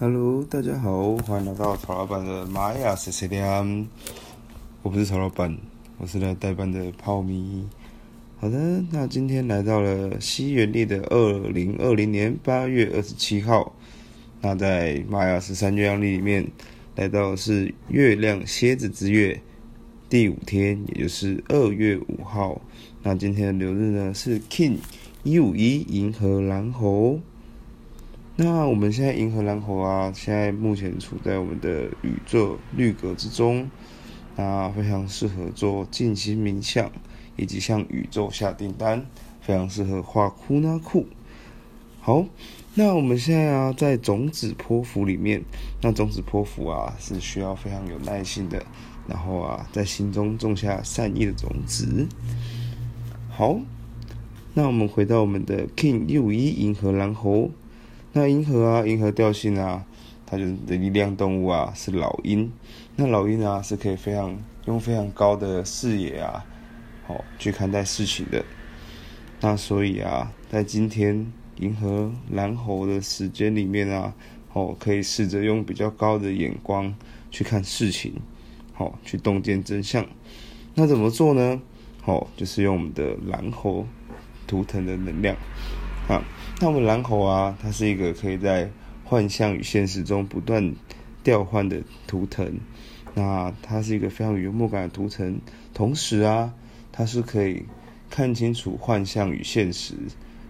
Hello，大家好，欢迎来到曹老板的玛雅 C C M。我不是曹老板，我是来代班的泡米。好的，那今天来到了西元历的二零二零年八月二十七号。那在玛雅十三月亮历里面，来到是月亮蝎子之月第五天，也就是二月五号。那今天的流日呢是 King 一五一银河蓝猴。那我们现在银河蓝猴啊，现在目前处在我们的宇宙绿格之中，那非常适合做静心冥想，以及向宇宙下订单，非常适合画库纳库。好，那我们现在啊，在种子波符里面，那种子波符啊是需要非常有耐心的，然后啊，在心中种下善意的种子。好，那我们回到我们的 Kin 一五一银河蓝猴。那银河啊，银河调性啊，它就是力量动物啊，是老鹰。那老鹰啊，是可以非常用非常高的视野啊，哦，去看待事情的。那所以啊，在今天银河蓝猴的时间里面啊，哦，可以试着用比较高的眼光去看事情，哦，去洞见真相。那怎么做呢？哦，就是用我们的蓝猴图腾的能量啊。那我们蓝猴啊，它是一个可以在幻象与现实中不断调换的图腾。那它是一个非常有幽默感的图腾，同时啊，它是可以看清楚幻象与现实，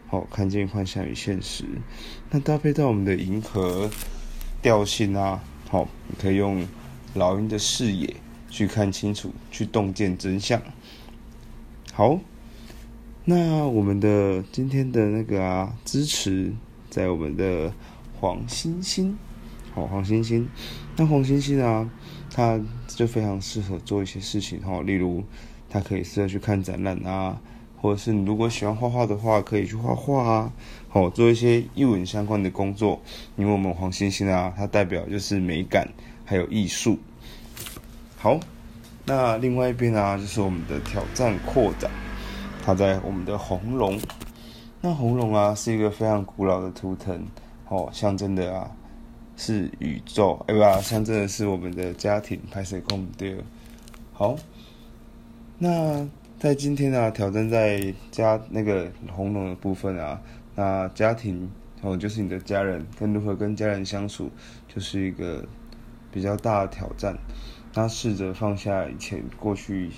好，看见幻象与现实。那搭配到我们的银河调性啊，好，你可以用老鹰的视野去看清楚，去洞见真相。好。那我们的今天的那个啊，支持在我们的黄星星，好，黄星星。那黄星星啊，它就非常适合做一些事情哈，例如它可以适合去看展览啊，或者是你如果喜欢画画的话，可以去画画啊，好，做一些艺文相关的工作。因为我们黄星星啊，它代表就是美感还有艺术。好，那另外一边啊，就是我们的挑战扩展。它在我们的红龙，那红龙啊是一个非常古老的图腾，哦，象征的啊是宇宙，哎吧，象征的是我们的家庭，拍摄空对。好，那在今天啊，挑战在家那个红龙的部分啊，那家庭哦，就是你的家人，跟如何跟家人相处，就是一个比较大的挑战。那试着放下以前过去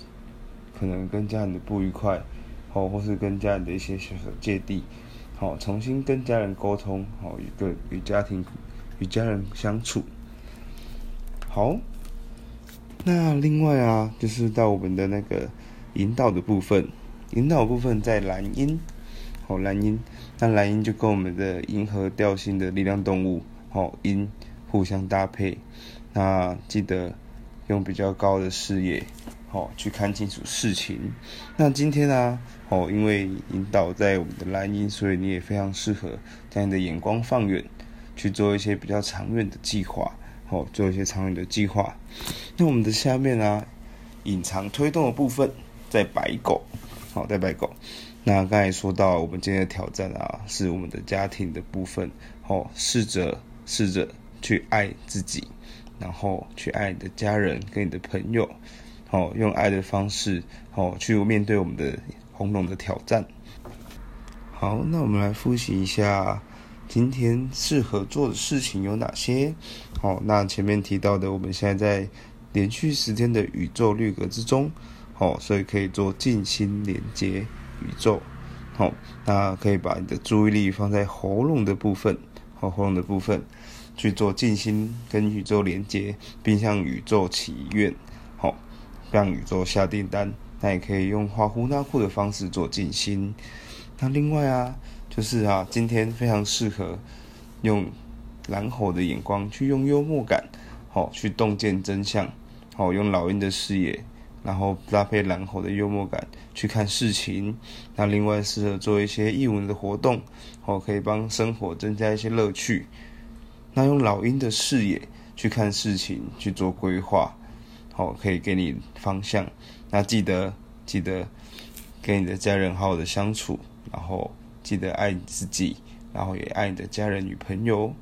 可能跟家人的不愉快。好，或是跟家人的一些小小芥蒂，好，重新跟家人沟通，好，一个与家庭与家人相处。好，那另外啊，就是到我们的那个引导的部分，引导部分在蓝音，好，蓝音，那蓝音就跟我们的银河调性的力量动物，好，音互相搭配，那记得用比较高的视野。哦，去看清楚事情。那今天呢、哦，因为引导在我们的蓝鹰，所以你也非常适合将你的眼光放远，去做一些比较长远的计划。哦，做一些长远的计划。那我们的下面呢、啊？隐藏推动的部分在白狗。好，在白狗。那刚才说到，我们今天的挑战啊，是我们的家庭的部分。哦，试着试着去爱自己，然后去爱你的家人跟你的朋友。哦，用爱的方式，哦，去面对我们的红龙的挑战。好，那我们来复习一下今天适合做的事情有哪些。好，那前面提到的，我们现在在连续十天的宇宙绿格之中，好，所以可以做静心连接宇宙。好，那可以把你的注意力放在喉咙的部分，好，喉咙的部分去做静心跟宇宙连接，并向宇宙祈愿。让宇宙下订单，那也可以用画呼纳库的方式做静心。那另外啊，就是啊，今天非常适合用蓝猴的眼光去用幽默感，好去洞见真相，好用老鹰的视野，然后搭配蓝猴的幽默感去看事情。那另外适合做一些艺文的活动，好可以帮生活增加一些乐趣。那用老鹰的视野去看事情，去做规划。好，可以给你方向。那记得记得跟你的家人好好的相处，然后记得爱你自己，然后也爱你的家人与朋友。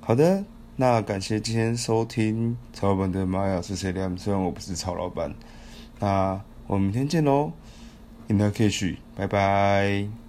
好的，那感谢今天收听曹老板的玛雅是谁亮？虽然我不是曹老板，那我们明天见喽，In lak'ech，拜拜。